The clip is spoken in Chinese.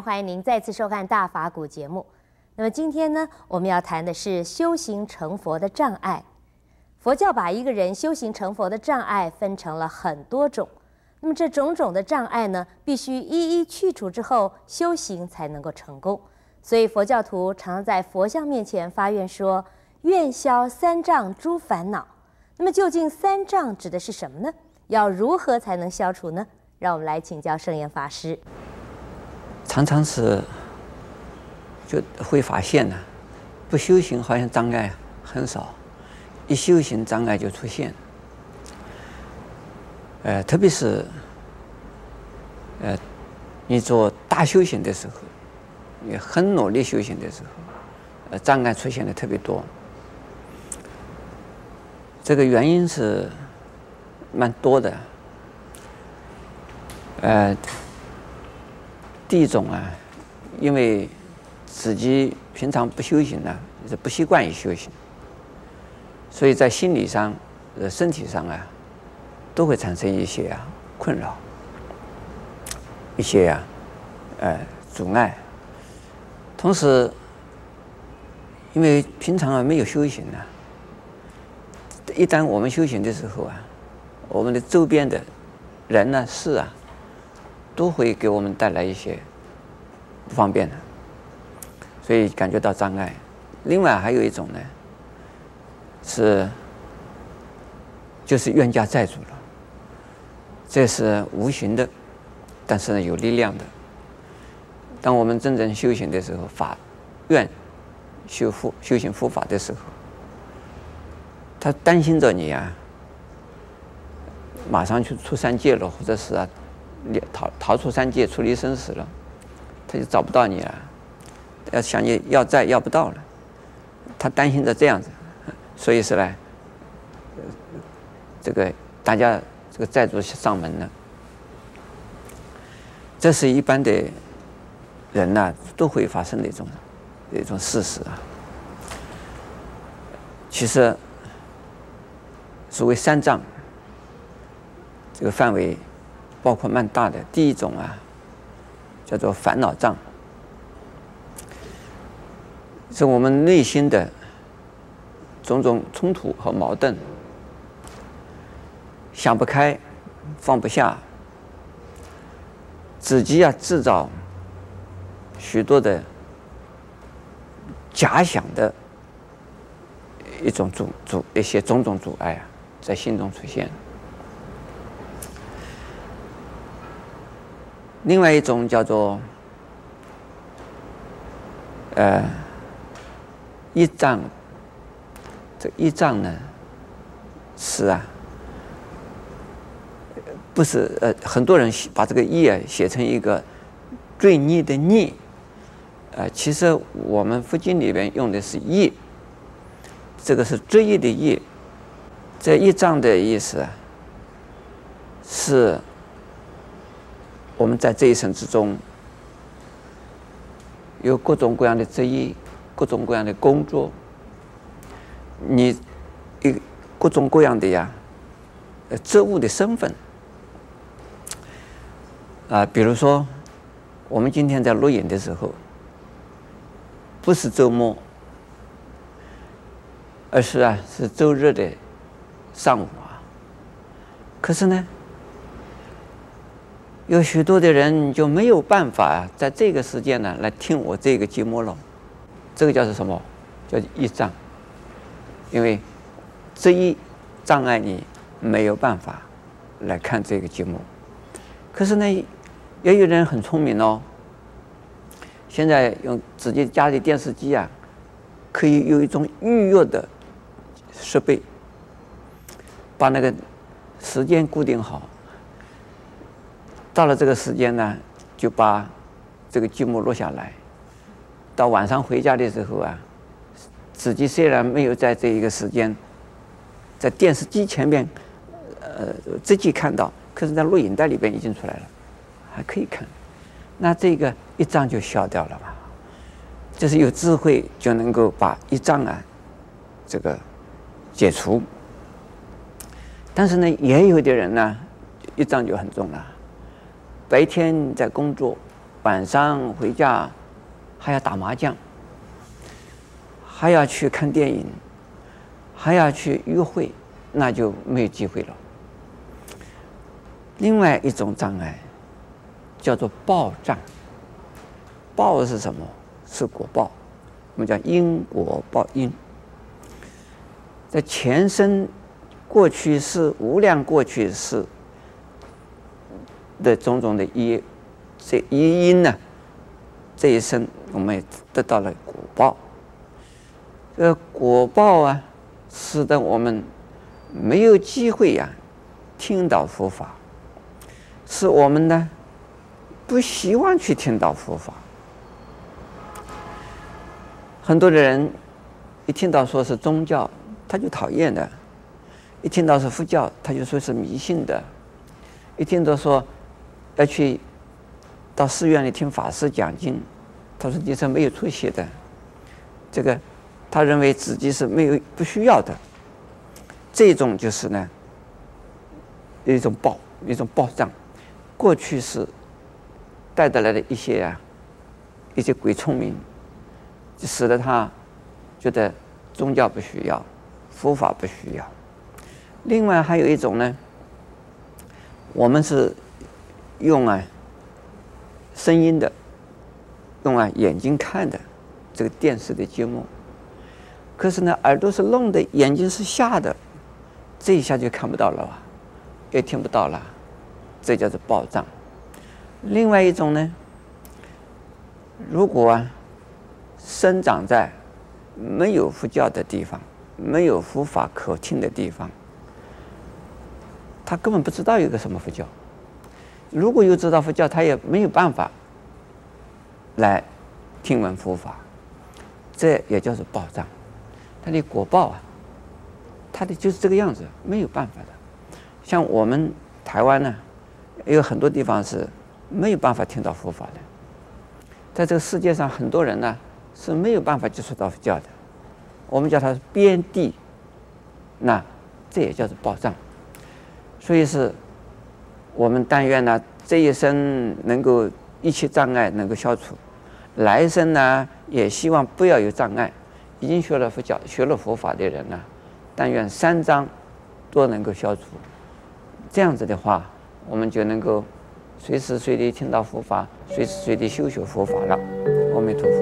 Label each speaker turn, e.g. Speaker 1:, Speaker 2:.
Speaker 1: 欢迎您再次收看大法古节目。那么今天呢，我们要谈的是修行成佛的障碍。佛教把一个人修行成佛的障碍分成了很多种，那么这种种的障碍呢，必须一一去除之后，修行才能够成功。所以佛教徒常常在佛像面前发愿说：“愿消三障诸烦恼。”那么究竟三障指的是什么呢？要如何才能消除呢？让我们来请教圣严法师。
Speaker 2: 常常是就会发现呢，不修行好像障碍很少，一修行障碍就出现。呃，特别是呃，你做大修行的时候，你很努力修行的时候，呃，障碍出现的特别多。这个原因是蛮多的。呃，第一种啊，因为自己平常不修行呢，是不习惯于修行，所以在心理上、呃身体上啊，都会产生一些啊困扰，一些啊呃阻碍。同时，因为平常啊没有修行呢，一旦我们修行的时候啊，我们的周边的人呢、事啊。都会给我们带来一些不方便的，所以感觉到障碍。另外还有一种呢，是就是冤家债主了，这是无形的，但是呢有力量的。当我们真正修行的时候，法愿修复修行佛法的时候，他担心着你啊，马上去出三界了，或者是啊。你逃逃出三界，出离生死了，他就找不到你了。要想你要债要不到了，他担心着这样子，所以是呢，这个大家这个债主上门了，这是一般的人呐、啊、都会发生的一种一种事实啊。其实所谓三障，这个范围。包括蛮大的，第一种啊，叫做烦恼障，是我们内心的种种冲突和矛盾，想不开，放不下，自己要制造许多的假想的一种阻阻一些种种阻碍啊，在心中出现。另外一种叫做，呃，业障。这一丈呢，是啊，不是呃，很多人把这个业写成一个罪孽的孽，呃，其实我们佛经里边用的是业，这个是罪业的业，这业障的意思啊，是。我们在这一生之中，有各种各样的职业，各种各样的工作，你一各种各样的呀，呃，职务的身份，啊，比如说，我们今天在录影的时候，不是周末，而是啊，是周日的上午啊，可是呢。有许多的人就没有办法在这个时间呢来听我这个节目了，这个叫做什么？叫一障。因为这一障碍你没有办法来看这个节目。可是呢，也有人很聪明哦。现在用自己家里电视机啊，可以有一种预约的设备，把那个时间固定好。到了这个时间呢，就把这个剧目录下来。到晚上回家的时候啊，自己虽然没有在这一个时间在电视机前面呃直接看到，可是，在录影带里边已经出来了，还可以看。那这个一障就消掉了嘛。就是有智慧就能够把一障啊这个解除。但是呢，也有的人呢，一障就很重了。白天在工作，晚上回家还要打麻将，还要去看电影，还要去约会，那就没有机会了。另外一种障碍叫做报障。报是什么？是果报，我们叫因果报应。在前生、过去世、无量过去世的种种的因，这一因呢，这一生我们也得到了果报。这个果报啊，使得我们没有机会呀、听到佛法，使我们呢不希望去听到佛法。很多的人一听到说是宗教，他就讨厌的；一听到是佛教，他就说是迷信的；一听到说要去到寺院里听法师讲经，他说你是没有出息的。这个他认为自己是没有不需要的。这种就是呢一种报一种报障，过去是带得来的一些啊一些鬼聪明。就使得他觉得宗教不需要，佛法不需要。另外还有一种呢，我们是用啊声音的，用啊眼睛看的这个电视的节目，可是呢耳朵是聋的，眼睛是瞎的，这一下就看不到了吧，也听不到了，这叫做报障。另外一种呢，如果啊。生长在没有佛教的地方，没有佛法可听的地方，他根本不知道有个什么佛教。如果有知道佛教，他也没有办法来听闻佛法。这也叫做报障，他的果报啊，他的就是这个样子，没有办法的。像我们台湾呢，有很多地方是没有办法听到佛法的。在这个世界上，很多人呢。是没有办法接触到佛教的，我们叫它是边地，那这也叫做报障。所以是，我们但愿呢这一生能够一切障碍能够消除，来生呢也希望不要有障碍。已经学了佛教、学了佛法的人呢，但愿三障都能够消除。这样子的话，我们就能够随时随地听到佛法，随时随地修学佛法了。阿弥陀佛。